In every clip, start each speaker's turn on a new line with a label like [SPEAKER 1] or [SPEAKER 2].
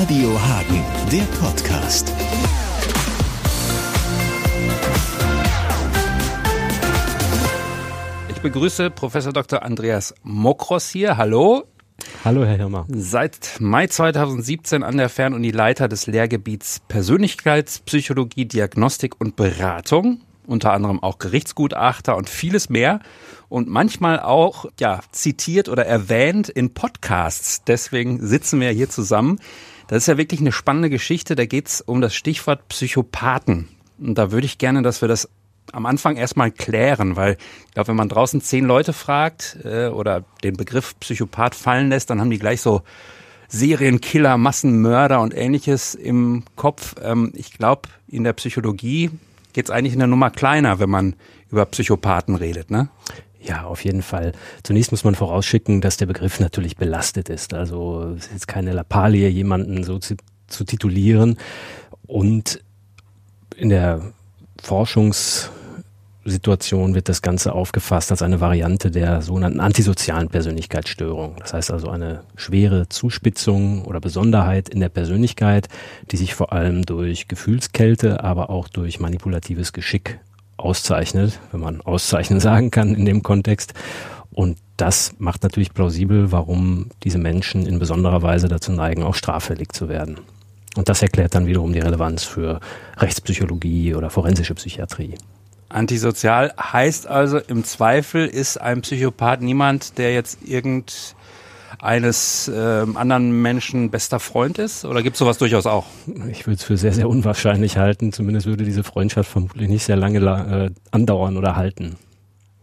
[SPEAKER 1] Radio Hagen, der Podcast.
[SPEAKER 2] Ich begrüße Professor Dr. Andreas Mokros hier. Hallo.
[SPEAKER 3] Hallo, Herr Hirmer.
[SPEAKER 2] Seit Mai 2017 an der Fernuni Leiter des Lehrgebiets Persönlichkeitspsychologie, Diagnostik und Beratung. Unter anderem auch Gerichtsgutachter und vieles mehr. Und manchmal auch, ja, zitiert oder erwähnt in Podcasts. Deswegen sitzen wir hier zusammen. Das ist ja wirklich eine spannende Geschichte. Da geht es um das Stichwort Psychopathen. Und da würde ich gerne, dass wir das am Anfang erstmal klären, weil ich glaube, wenn man draußen zehn Leute fragt äh, oder den Begriff Psychopath fallen lässt, dann haben die gleich so Serienkiller, Massenmörder und ähnliches im Kopf. Ähm, ich glaube, in der Psychologie geht es eigentlich in der Nummer kleiner, wenn man über Psychopathen redet, ne?
[SPEAKER 3] Ja, auf jeden Fall. Zunächst muss man vorausschicken, dass der Begriff natürlich belastet ist. Also es ist jetzt keine Lappalie, jemanden so zu, zu titulieren. Und in der Forschungssituation wird das Ganze aufgefasst als eine Variante der sogenannten antisozialen Persönlichkeitsstörung. Das heißt also eine schwere Zuspitzung oder Besonderheit in der Persönlichkeit, die sich vor allem durch Gefühlskälte, aber auch durch manipulatives Geschick auszeichnet, wenn man auszeichnen sagen kann in dem Kontext. Und das macht natürlich plausibel, warum diese Menschen in besonderer Weise dazu neigen, auch straffällig zu werden. Und das erklärt dann wiederum die Relevanz für Rechtspsychologie oder forensische Psychiatrie.
[SPEAKER 2] Antisozial heißt also, im Zweifel ist ein Psychopath niemand, der jetzt irgend eines äh, anderen Menschen bester Freund ist? Oder gibt es sowas durchaus auch?
[SPEAKER 3] Ich würde es für sehr, sehr unwahrscheinlich halten. Zumindest würde diese Freundschaft vermutlich nicht sehr lange äh, andauern oder halten.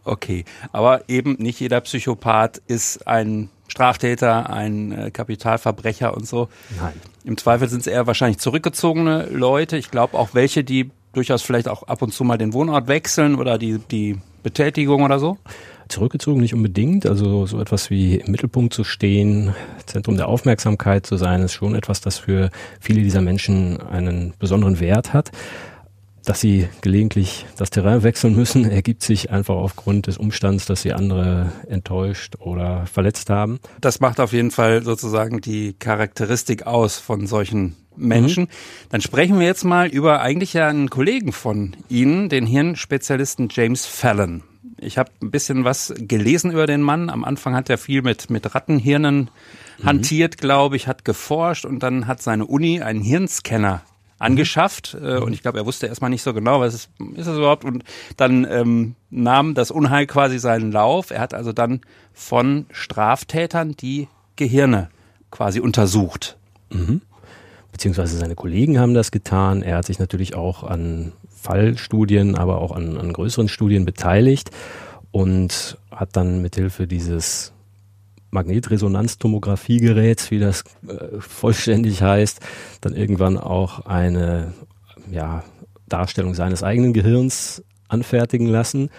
[SPEAKER 2] Okay, aber eben nicht jeder Psychopath ist ein Straftäter, ein äh, Kapitalverbrecher und so.
[SPEAKER 3] Nein.
[SPEAKER 2] Im Zweifel sind es eher wahrscheinlich zurückgezogene Leute. Ich glaube auch welche, die durchaus vielleicht auch ab und zu mal den Wohnort wechseln oder die, die Betätigung oder so.
[SPEAKER 3] Zurückgezogen nicht unbedingt. Also so etwas wie im Mittelpunkt zu stehen, Zentrum der Aufmerksamkeit zu sein, ist schon etwas, das für viele dieser Menschen einen besonderen Wert hat. Dass sie gelegentlich das Terrain wechseln müssen, ergibt sich einfach aufgrund des Umstands, dass sie andere enttäuscht oder verletzt haben.
[SPEAKER 2] Das macht auf jeden Fall sozusagen die Charakteristik aus von solchen Menschen. Mhm. Dann sprechen wir jetzt mal über eigentlich ja einen Kollegen von Ihnen, den Hirnspezialisten James Fallon. Ich habe ein bisschen was gelesen über den Mann. Am Anfang hat er viel mit, mit Rattenhirnen mhm. hantiert, glaube ich, hat geforscht und dann hat seine Uni einen Hirnscanner angeschafft äh, und ich glaube, er wusste erstmal nicht so genau, was ist, ist es überhaupt und dann ähm, nahm das Unheil quasi seinen Lauf. Er hat also dann von Straftätern die Gehirne quasi untersucht.
[SPEAKER 3] Mhm. Beziehungsweise seine Kollegen haben das getan. Er hat sich natürlich auch an Fallstudien, aber auch an, an größeren Studien beteiligt und hat dann mithilfe dieses Magnetresonanztomographiegeräts, wie das äh, vollständig heißt, dann irgendwann auch eine ja, Darstellung seines eigenen Gehirns anfertigen lassen,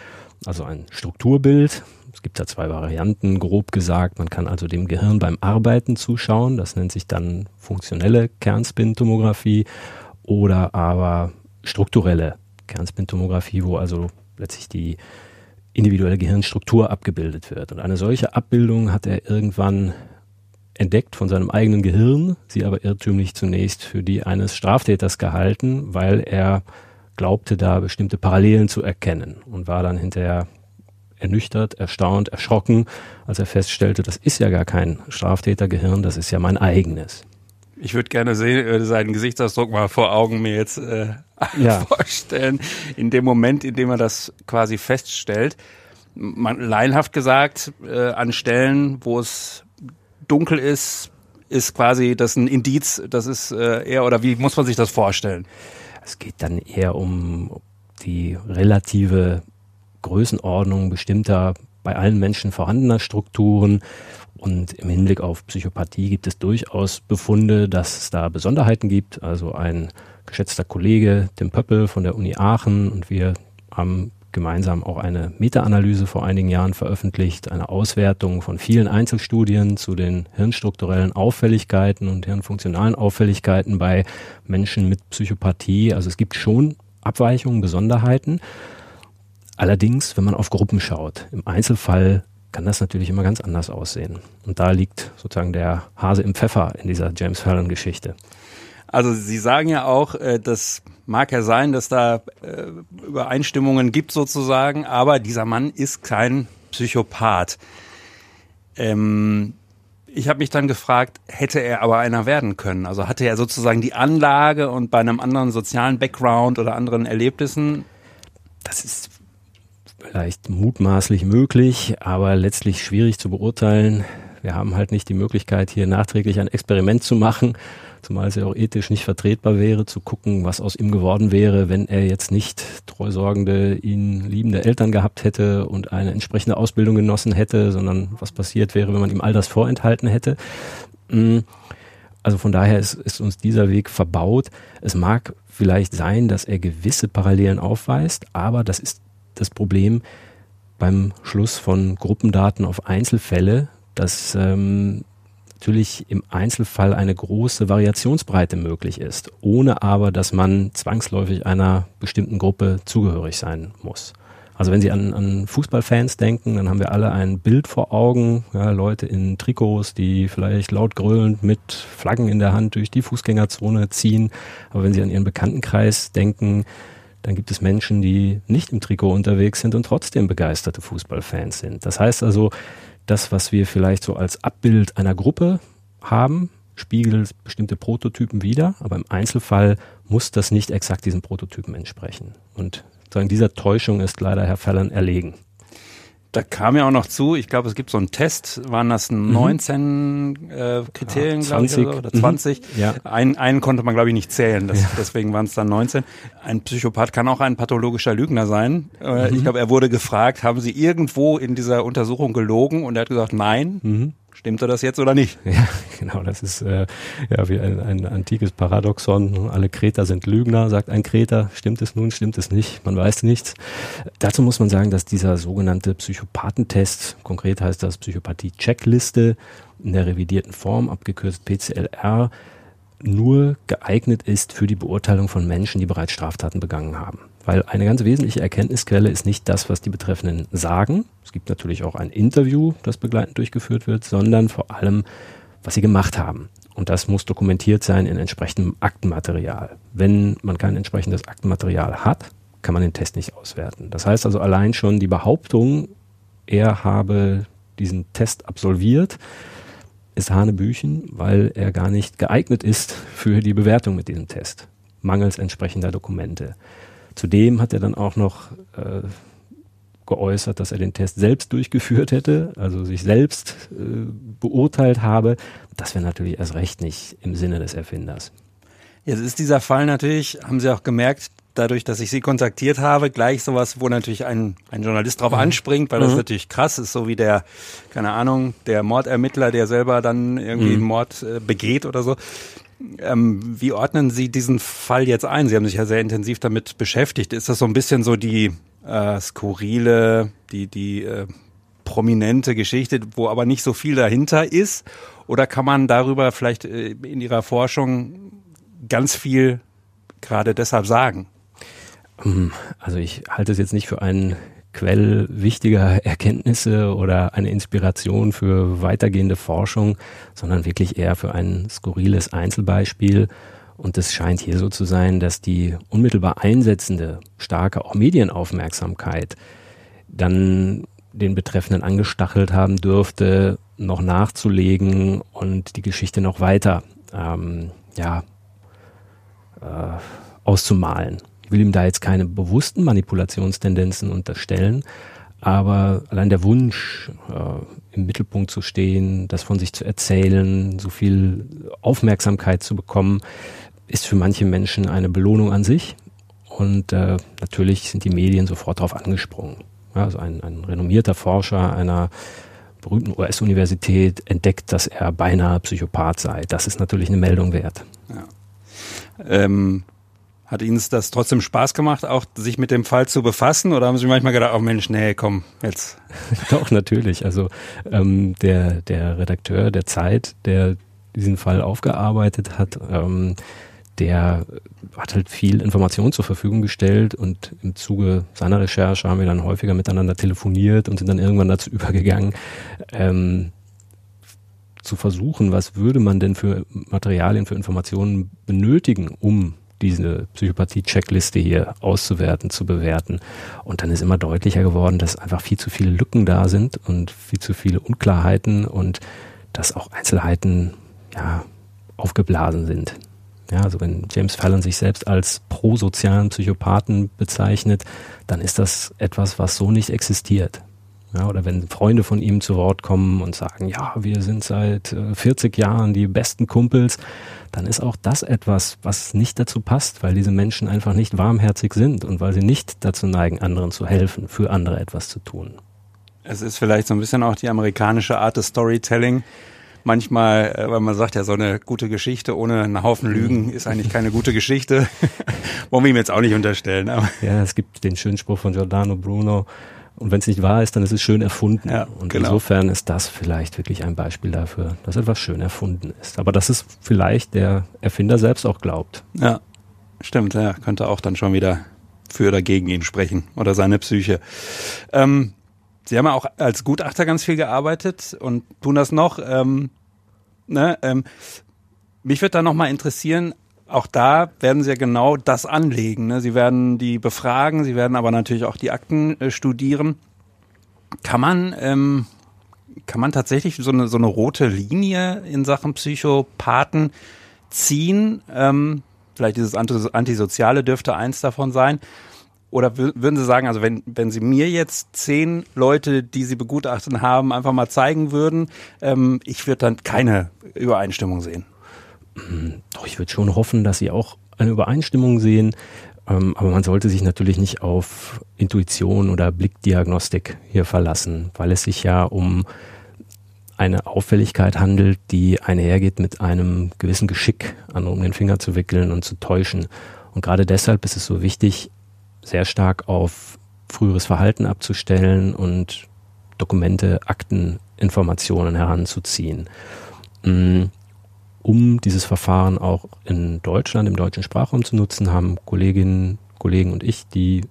[SPEAKER 3] also ein Strukturbild. Es gibt da zwei Varianten, grob gesagt. Man kann also dem Gehirn beim Arbeiten zuschauen. Das nennt sich dann funktionelle Kernspintomographie oder aber strukturelle Kernspintomographie, wo also letztlich die individuelle Gehirnstruktur abgebildet wird. Und eine solche Abbildung hat er irgendwann entdeckt von seinem eigenen Gehirn, sie aber irrtümlich zunächst für die eines Straftäters gehalten, weil er glaubte, da bestimmte Parallelen zu erkennen und war dann hinterher ernüchtert, erstaunt, erschrocken, als er feststellte, das ist ja gar kein Straftätergehirn, das ist ja mein eigenes.
[SPEAKER 2] Ich würde gerne sehen, äh, seinen Gesichtsausdruck mal vor Augen mir jetzt äh, ja. vorstellen, in dem Moment, in dem er das quasi feststellt. Man, laienhaft gesagt, äh, an Stellen, wo es dunkel ist, ist quasi das ein Indiz, das ist äh, eher, oder wie muss man sich das vorstellen?
[SPEAKER 3] Es geht dann eher um die relative Größenordnung bestimmter bei allen Menschen vorhandener Strukturen und im Hinblick auf Psychopathie gibt es durchaus Befunde, dass es da Besonderheiten gibt. Also ein geschätzter Kollege, Tim Pöppel von der Uni Aachen und wir haben gemeinsam auch eine Meta-Analyse vor einigen Jahren veröffentlicht, eine Auswertung von vielen Einzelstudien zu den hirnstrukturellen Auffälligkeiten und hirnfunktionalen Auffälligkeiten bei Menschen mit Psychopathie. Also es gibt schon Abweichungen, Besonderheiten. Allerdings, wenn man auf Gruppen schaut, im Einzelfall kann das natürlich immer ganz anders aussehen. Und da liegt sozusagen der Hase im Pfeffer in dieser James Fallon-Geschichte.
[SPEAKER 2] Also Sie sagen ja auch, äh, das mag ja sein, dass da äh, Übereinstimmungen gibt sozusagen, aber dieser Mann ist kein Psychopath. Ähm, ich habe mich dann gefragt, hätte er aber einer werden können? Also hatte er sozusagen die Anlage und bei einem anderen sozialen Background oder anderen Erlebnissen?
[SPEAKER 3] Das ist vielleicht mutmaßlich möglich, aber letztlich schwierig zu beurteilen. Wir haben halt nicht die Möglichkeit, hier nachträglich ein Experiment zu machen, zumal es ja auch ethisch nicht vertretbar wäre, zu gucken, was aus ihm geworden wäre, wenn er jetzt nicht treusorgende, ihn liebende Eltern gehabt hätte und eine entsprechende Ausbildung genossen hätte, sondern was passiert wäre, wenn man ihm all das vorenthalten hätte. Mm, also von daher ist, ist uns dieser Weg verbaut. Es mag vielleicht sein, dass er gewisse Parallelen aufweist, aber das ist das Problem beim Schluss von Gruppendaten auf Einzelfälle, dass ähm, natürlich im Einzelfall eine große Variationsbreite möglich ist, ohne aber, dass man zwangsläufig einer bestimmten Gruppe zugehörig sein muss. Also wenn Sie an, an Fußballfans denken, dann haben wir alle ein Bild vor Augen, ja, Leute in Trikots, die vielleicht laut grölend mit Flaggen in der Hand durch die Fußgängerzone ziehen. Aber wenn Sie an Ihren Bekanntenkreis denken, dann gibt es Menschen, die nicht im Trikot unterwegs sind und trotzdem begeisterte Fußballfans sind. Das heißt also, das, was wir vielleicht so als Abbild einer Gruppe haben, spiegelt bestimmte Prototypen wider, aber im Einzelfall muss das nicht exakt diesen Prototypen entsprechen. Und sozusagen dieser Täuschung ist leider Herr Fallon erlegen.
[SPEAKER 2] Da kam ja auch noch zu, ich glaube, es gibt so einen Test, waren das 19 mhm. äh, Kriterien, ja, 20, ich, oder, 20? Mhm. Ja. Ein, einen konnte man, glaube ich, nicht zählen, das, ja. deswegen waren es dann 19. Ein Psychopath kann auch ein pathologischer Lügner sein. Äh, mhm. Ich glaube, er wurde gefragt, haben Sie irgendwo in dieser Untersuchung gelogen? Und er hat gesagt, nein. Stimmte das jetzt oder nicht?
[SPEAKER 3] Ja, genau. Das ist äh, ja wie ein, ein antikes Paradoxon. Alle Kreter sind Lügner, sagt ein Kreter. Stimmt es nun, stimmt es nicht? Man weiß nichts. Dazu muss man sagen, dass dieser sogenannte Psychopathentest, konkret heißt das Psychopathie-Checkliste, in der revidierten Form, abgekürzt PCLR, nur geeignet ist für die Beurteilung von Menschen, die bereits Straftaten begangen haben. Weil eine ganz wesentliche Erkenntnisquelle ist nicht das, was die Betreffenden sagen. Es gibt natürlich auch ein Interview, das begleitend durchgeführt wird, sondern vor allem, was sie gemacht haben. Und das muss dokumentiert sein in entsprechendem Aktenmaterial. Wenn man kein entsprechendes Aktenmaterial hat, kann man den Test nicht auswerten. Das heißt also allein schon die Behauptung, er habe diesen Test absolviert, ist Hanebüchen, weil er gar nicht geeignet ist für die Bewertung mit diesem Test, mangels entsprechender Dokumente. Zudem hat er dann auch noch äh, geäußert, dass er den Test selbst durchgeführt hätte, also sich selbst äh, beurteilt habe. Das wäre natürlich erst recht nicht im Sinne des Erfinders.
[SPEAKER 2] Jetzt ist dieser Fall natürlich, haben Sie auch gemerkt, dadurch, dass ich Sie kontaktiert habe, gleich sowas, wo natürlich ein, ein Journalist drauf mhm. anspringt, weil das mhm. natürlich krass ist, so wie der, keine Ahnung, der Mordermittler, der selber dann irgendwie mhm. Mord äh, begeht oder so. Ähm, wie ordnen Sie diesen Fall jetzt ein? Sie haben sich ja sehr intensiv damit beschäftigt. Ist das so ein bisschen so die äh, skurrile, die, die äh, prominente Geschichte, wo aber nicht so viel dahinter ist? Oder kann man darüber vielleicht äh, in Ihrer Forschung ganz viel gerade deshalb sagen?
[SPEAKER 3] Hm, also ich halte es jetzt nicht für einen Quell wichtiger Erkenntnisse oder eine Inspiration für weitergehende Forschung, sondern wirklich eher für ein skurriles Einzelbeispiel. Und es scheint hier so zu sein, dass die unmittelbar einsetzende starke auch Medienaufmerksamkeit dann den Betreffenden angestachelt haben dürfte, noch nachzulegen und die Geschichte noch weiter ähm, ja, äh, auszumalen. Ich will ihm da jetzt keine bewussten Manipulationstendenzen unterstellen, aber allein der Wunsch, äh, im Mittelpunkt zu stehen, das von sich zu erzählen, so viel Aufmerksamkeit zu bekommen, ist für manche Menschen eine Belohnung an sich. Und äh, natürlich sind die Medien sofort darauf angesprungen. Ja, also ein, ein renommierter Forscher einer berühmten US-Universität entdeckt, dass er beinahe Psychopath sei. Das ist natürlich eine Meldung wert. Ja.
[SPEAKER 2] Ähm, hat Ihnen das trotzdem Spaß gemacht, auch sich mit dem Fall zu befassen? Oder haben Sie manchmal gedacht, oh Mensch, nee, komm, jetzt?
[SPEAKER 3] Doch, natürlich. Also ähm, der, der Redakteur der Zeit, der diesen Fall aufgearbeitet hat, ähm, der hat halt viel Information zur Verfügung gestellt und im Zuge seiner Recherche haben wir dann häufiger miteinander telefoniert und sind dann irgendwann dazu übergegangen, ähm, zu versuchen, was würde man denn für Materialien, für Informationen benötigen, um diese Psychopathie-Checkliste hier auszuwerten, zu bewerten. Und dann ist immer deutlicher geworden, dass einfach viel zu viele Lücken da sind und viel zu viele Unklarheiten und dass auch Einzelheiten ja, aufgeblasen sind. Ja, also wenn James Fallon sich selbst als prosozialen Psychopathen bezeichnet, dann ist das etwas, was so nicht existiert. Ja, oder wenn Freunde von ihm zu Wort kommen und sagen, ja, wir sind seit 40 äh, Jahren die besten Kumpels, dann ist auch das etwas, was nicht dazu passt, weil diese Menschen einfach nicht warmherzig sind und weil sie nicht dazu neigen, anderen zu helfen, für andere etwas zu tun.
[SPEAKER 2] Es ist vielleicht so ein bisschen auch die amerikanische Art des Storytelling. Manchmal, äh, weil man sagt ja, so eine gute Geschichte ohne einen Haufen Lügen ist eigentlich keine gute Geschichte. Wollen wir ihm jetzt auch nicht unterstellen.
[SPEAKER 3] Aber. Ja, es gibt den schönen Spruch von Giordano Bruno, und wenn es nicht wahr ist, dann ist es schön erfunden. Ja, und genau. insofern ist das vielleicht wirklich ein Beispiel dafür, dass etwas schön erfunden ist. Aber dass es vielleicht der Erfinder selbst auch glaubt.
[SPEAKER 2] Ja, stimmt. Ja, könnte auch dann schon wieder für oder gegen ihn sprechen oder seine Psyche. Ähm, Sie haben ja auch als Gutachter ganz viel gearbeitet und tun das noch. Ähm, ne, ähm, mich würde da nochmal interessieren, auch da werden sie ja genau das anlegen. Ne? Sie werden die befragen, sie werden aber natürlich auch die Akten äh, studieren. Kann man, ähm, kann man tatsächlich so eine, so eine rote Linie in Sachen Psychopathen ziehen? Ähm, vielleicht dieses Antisoziale dürfte eins davon sein. Oder würden Sie sagen, also wenn, wenn Sie mir jetzt zehn Leute, die Sie begutachtet haben, einfach mal zeigen würden, ähm, ich würde dann keine Übereinstimmung sehen?
[SPEAKER 3] Doch, ich würde schon hoffen, dass sie auch eine Übereinstimmung sehen. Ähm, aber man sollte sich natürlich nicht auf Intuition oder Blickdiagnostik hier verlassen, weil es sich ja um eine Auffälligkeit handelt, die einhergeht mit einem gewissen Geschick, andere um den Finger zu wickeln und zu täuschen. Und gerade deshalb ist es so wichtig, sehr stark auf früheres Verhalten abzustellen und Dokumente, Akten, Informationen heranzuziehen. Mm, um dieses Verfahren auch in Deutschland, im deutschen Sprachraum zu nutzen, haben Kolleginnen, Kollegen und ich die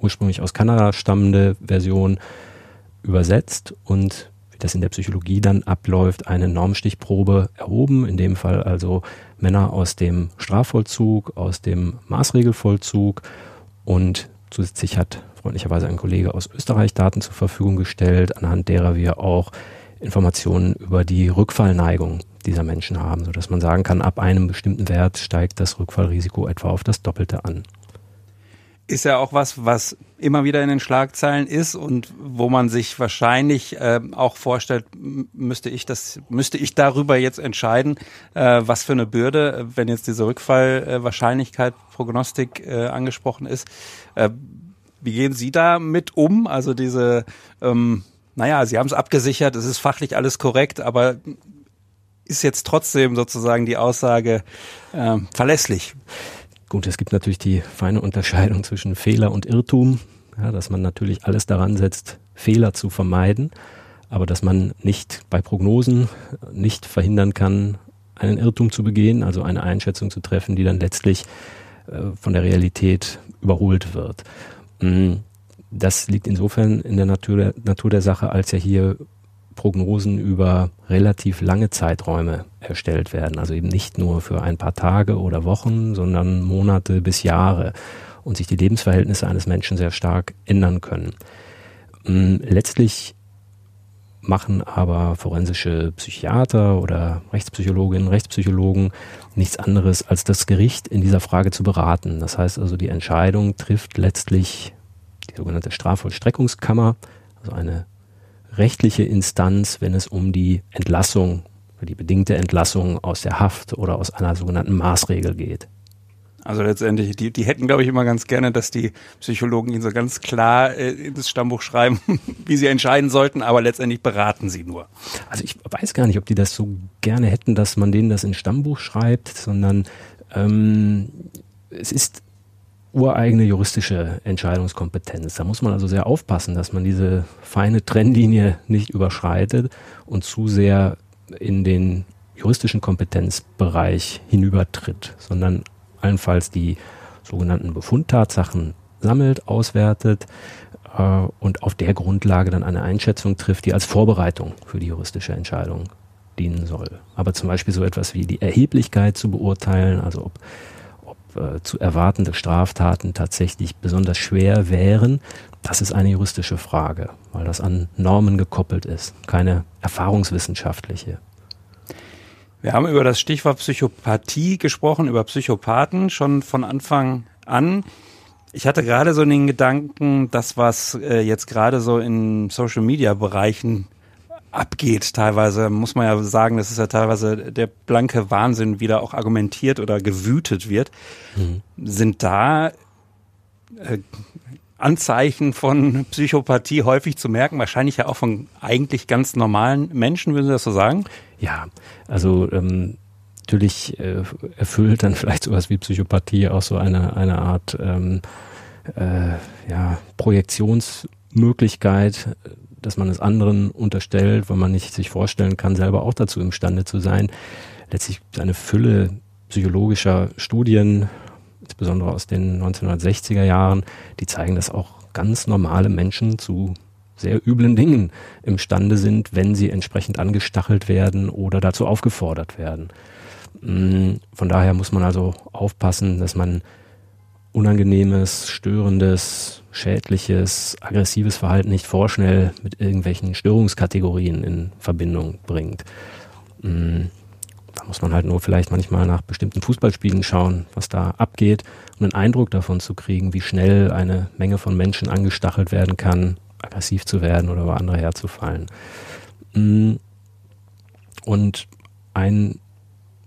[SPEAKER 3] ursprünglich aus Kanada stammende Version übersetzt und wie das in der Psychologie dann abläuft, eine Normstichprobe erhoben, in dem Fall also Männer aus dem Strafvollzug, aus dem Maßregelvollzug und zusätzlich hat freundlicherweise ein Kollege aus Österreich Daten zur Verfügung gestellt, anhand derer wir auch Informationen über die Rückfallneigung dieser Menschen haben, sodass man sagen kann, ab einem bestimmten Wert steigt das Rückfallrisiko etwa auf das Doppelte an.
[SPEAKER 2] Ist ja auch was, was immer wieder in den Schlagzeilen ist und wo man sich wahrscheinlich äh, auch vorstellt, müsste ich das, müsste ich darüber jetzt entscheiden, äh, was für eine Bürde, wenn jetzt diese Rückfallwahrscheinlichkeit, äh, Prognostik äh, angesprochen ist. Äh, wie gehen Sie da mit um? Also diese ähm, naja, sie haben es abgesichert, es ist fachlich alles korrekt, aber ist jetzt trotzdem sozusagen die Aussage äh, verlässlich?
[SPEAKER 3] Gut, es gibt natürlich die feine Unterscheidung zwischen Fehler und Irrtum, ja, dass man natürlich alles daran setzt, Fehler zu vermeiden, aber dass man nicht bei Prognosen nicht verhindern kann, einen Irrtum zu begehen, also eine Einschätzung zu treffen, die dann letztlich äh, von der Realität überholt wird. Mm, das liegt insofern in der Natur der, Natur der Sache, als ja hier Prognosen über relativ lange Zeiträume erstellt werden. Also eben nicht nur für ein paar Tage oder Wochen, sondern Monate bis Jahre und sich die Lebensverhältnisse eines Menschen sehr stark ändern können. Mm, letztlich machen aber forensische Psychiater oder Rechtspsychologinnen, Rechtspsychologen nichts anderes, als das Gericht in dieser Frage zu beraten. Das heißt also, die Entscheidung trifft letztlich die sogenannte Strafvollstreckungskammer, also eine rechtliche Instanz, wenn es um die Entlassung, die bedingte Entlassung aus der Haft oder aus einer sogenannten Maßregel geht.
[SPEAKER 2] Also letztendlich, die, die hätten, glaube ich, immer ganz gerne, dass die Psychologen ihnen so ganz klar äh, ins Stammbuch schreiben, wie sie entscheiden sollten, aber letztendlich beraten sie nur.
[SPEAKER 3] Also ich weiß gar nicht, ob die das so gerne hätten, dass man denen das ins Stammbuch schreibt, sondern ähm, es ist ureigene juristische Entscheidungskompetenz. Da muss man also sehr aufpassen, dass man diese feine Trennlinie nicht überschreitet und zu sehr in den juristischen Kompetenzbereich hinübertritt, sondern allenfalls die sogenannten Befundtatsachen sammelt, auswertet äh, und auf der Grundlage dann eine Einschätzung trifft, die als Vorbereitung für die juristische Entscheidung dienen soll. Aber zum Beispiel so etwas wie die Erheblichkeit zu beurteilen, also ob, äh, zu erwartende Straftaten tatsächlich besonders schwer wären, das ist eine juristische Frage, weil das an Normen gekoppelt ist, keine erfahrungswissenschaftliche.
[SPEAKER 2] Wir haben über das Stichwort Psychopathie gesprochen, über Psychopathen schon von Anfang an. Ich hatte gerade so den Gedanken, das, was äh, jetzt gerade so in Social-Media-Bereichen abgeht, teilweise, muss man ja sagen, das ist ja teilweise der blanke Wahnsinn, wie da auch argumentiert oder gewütet wird. Mhm. Sind da äh, Anzeichen von Psychopathie häufig zu merken, wahrscheinlich ja auch von eigentlich ganz normalen Menschen, würden Sie das so sagen?
[SPEAKER 3] Ja, also ähm, natürlich äh, erfüllt dann vielleicht sowas wie Psychopathie auch so eine, eine Art ähm, äh, ja, Projektionsmöglichkeit, dass man es anderen unterstellt, weil man nicht sich vorstellen kann, selber auch dazu imstande zu sein. Letztlich eine Fülle psychologischer Studien, insbesondere aus den 1960er Jahren, die zeigen, dass auch ganz normale Menschen zu sehr üblen Dingen imstande sind, wenn sie entsprechend angestachelt werden oder dazu aufgefordert werden. Mm, von daher muss man also aufpassen, dass man unangenehmes, störendes, schädliches, aggressives Verhalten nicht vorschnell mit irgendwelchen Störungskategorien in Verbindung bringt. Mm, da muss man halt nur vielleicht manchmal nach bestimmten Fußballspielen schauen, was da abgeht, um einen Eindruck davon zu kriegen, wie schnell eine Menge von Menschen angestachelt werden kann, aggressiv zu werden oder über andere herzufallen. Mm. Und ein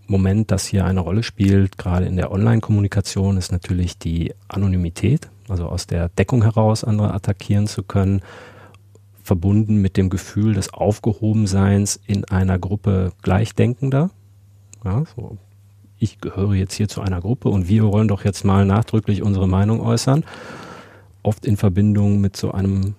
[SPEAKER 3] Moment, das hier eine Rolle spielt, gerade in der Online-Kommunikation, ist natürlich die Anonymität, also aus der Deckung heraus andere attackieren zu können, verbunden mit dem Gefühl des Aufgehobenseins in einer Gruppe Gleichdenkender. Ja, so, ich gehöre jetzt hier zu einer Gruppe und wir wollen doch jetzt mal nachdrücklich unsere Meinung äußern. Oft in Verbindung mit so einem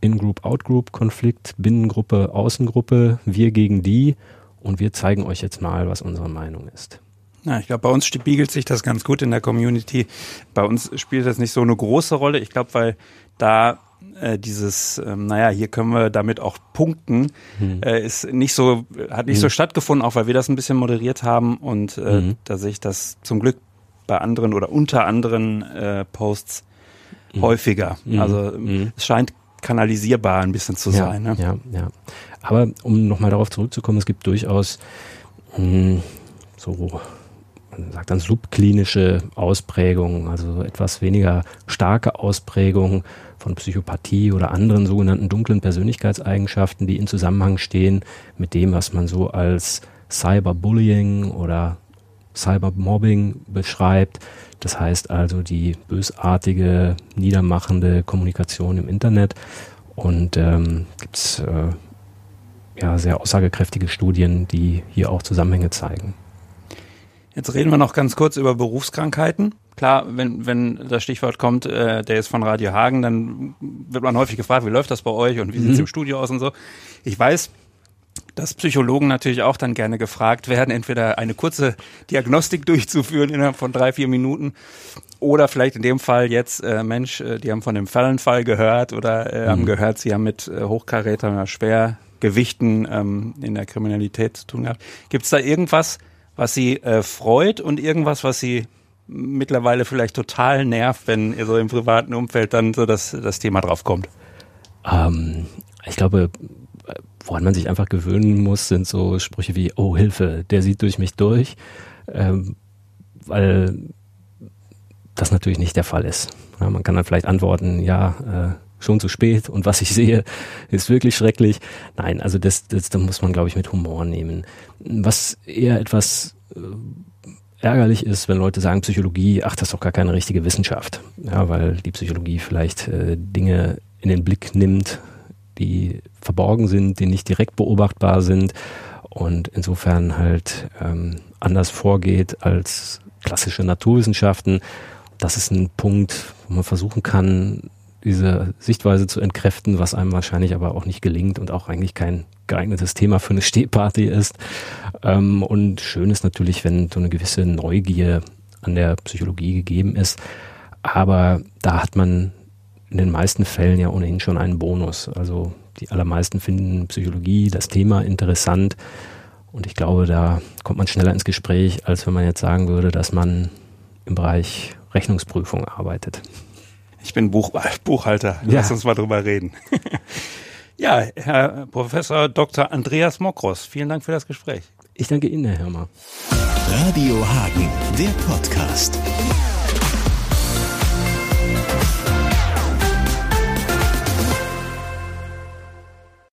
[SPEAKER 3] In-Group-Out-Group-Konflikt, Binnengruppe, Außengruppe, wir gegen die und wir zeigen euch jetzt mal, was unsere Meinung ist.
[SPEAKER 2] Ja, ich glaube, bei uns spiegelt sich das ganz gut in der Community. Bei uns spielt das nicht so eine große Rolle. Ich glaube, weil da äh, dieses, ähm, naja, hier können wir damit auch punkten, hm. äh, ist nicht so, hat nicht hm. so stattgefunden, auch weil wir das ein bisschen moderiert haben und äh, hm. da sehe ich das zum Glück bei anderen oder unter anderen äh, Posts hm. häufiger. Hm. Also hm. es scheint kanalisierbar ein bisschen zu sein.
[SPEAKER 3] Ja, ne? ja, ja. Aber um nochmal darauf zurückzukommen, es gibt durchaus mh, so man sagt dann subklinische Ausprägungen, also etwas weniger starke Ausprägungen von Psychopathie oder anderen sogenannten dunklen Persönlichkeitseigenschaften, die in Zusammenhang stehen mit dem, was man so als Cyberbullying oder Cybermobbing beschreibt. Das heißt also die bösartige, niedermachende Kommunikation im Internet. Und ähm, gibt es äh, ja, sehr aussagekräftige Studien, die hier auch Zusammenhänge zeigen.
[SPEAKER 2] Jetzt reden wir noch ganz kurz über Berufskrankheiten. Klar, wenn, wenn das Stichwort kommt, äh, der ist von Radio Hagen, dann wird man häufig gefragt, wie läuft das bei euch und wie mhm. im Studio aus und so. Ich weiß, dass Psychologen natürlich auch dann gerne gefragt werden, entweder eine kurze Diagnostik durchzuführen innerhalb von drei, vier Minuten oder vielleicht in dem Fall jetzt, äh, Mensch, äh, die haben von dem Fallenfall gehört oder äh, mhm. haben gehört, sie haben mit äh, Hochkarätern Schwergewichten ähm, in der Kriminalität zu tun gehabt. Gibt es da irgendwas, was sie äh, freut und irgendwas, was sie mittlerweile vielleicht total nervt, wenn ihr so im privaten Umfeld dann so das, das Thema drauf kommt?
[SPEAKER 3] Ähm, ich glaube, woran man sich einfach gewöhnen muss, sind so Sprüche wie, oh Hilfe, der sieht durch mich durch, ähm, weil das natürlich nicht der Fall ist. Ja, man kann dann vielleicht antworten, ja, äh, schon zu spät und was ich sehe, ist wirklich schrecklich. Nein, also das, das, das muss man, glaube ich, mit Humor nehmen. Was eher etwas äh, ärgerlich ist, wenn Leute sagen, Psychologie, ach, das ist doch gar keine richtige Wissenschaft. Ja, weil die Psychologie vielleicht äh, Dinge in den Blick nimmt, die verborgen sind, die nicht direkt beobachtbar sind und insofern halt ähm, anders vorgeht als klassische Naturwissenschaften. Das ist ein Punkt, wo man versuchen kann, diese Sichtweise zu entkräften, was einem wahrscheinlich aber auch nicht gelingt und auch eigentlich kein geeignetes Thema für eine Stehparty ist. Ähm, und schön ist natürlich, wenn so eine gewisse Neugier an der Psychologie gegeben ist. Aber da hat man in den meisten Fällen ja ohnehin schon einen Bonus. Also die allermeisten finden Psychologie, das Thema interessant. Und ich glaube, da kommt man schneller ins Gespräch, als wenn man jetzt sagen würde, dass man im Bereich Rechnungsprüfung arbeitet.
[SPEAKER 2] Ich bin Buch, Buchhalter. Lass ja. uns mal drüber reden. ja, Herr Professor Dr. Andreas Mokros, vielen Dank für das Gespräch.
[SPEAKER 3] Ich danke Ihnen, Herr Hirmer.
[SPEAKER 1] Radio Hagen, der Podcast.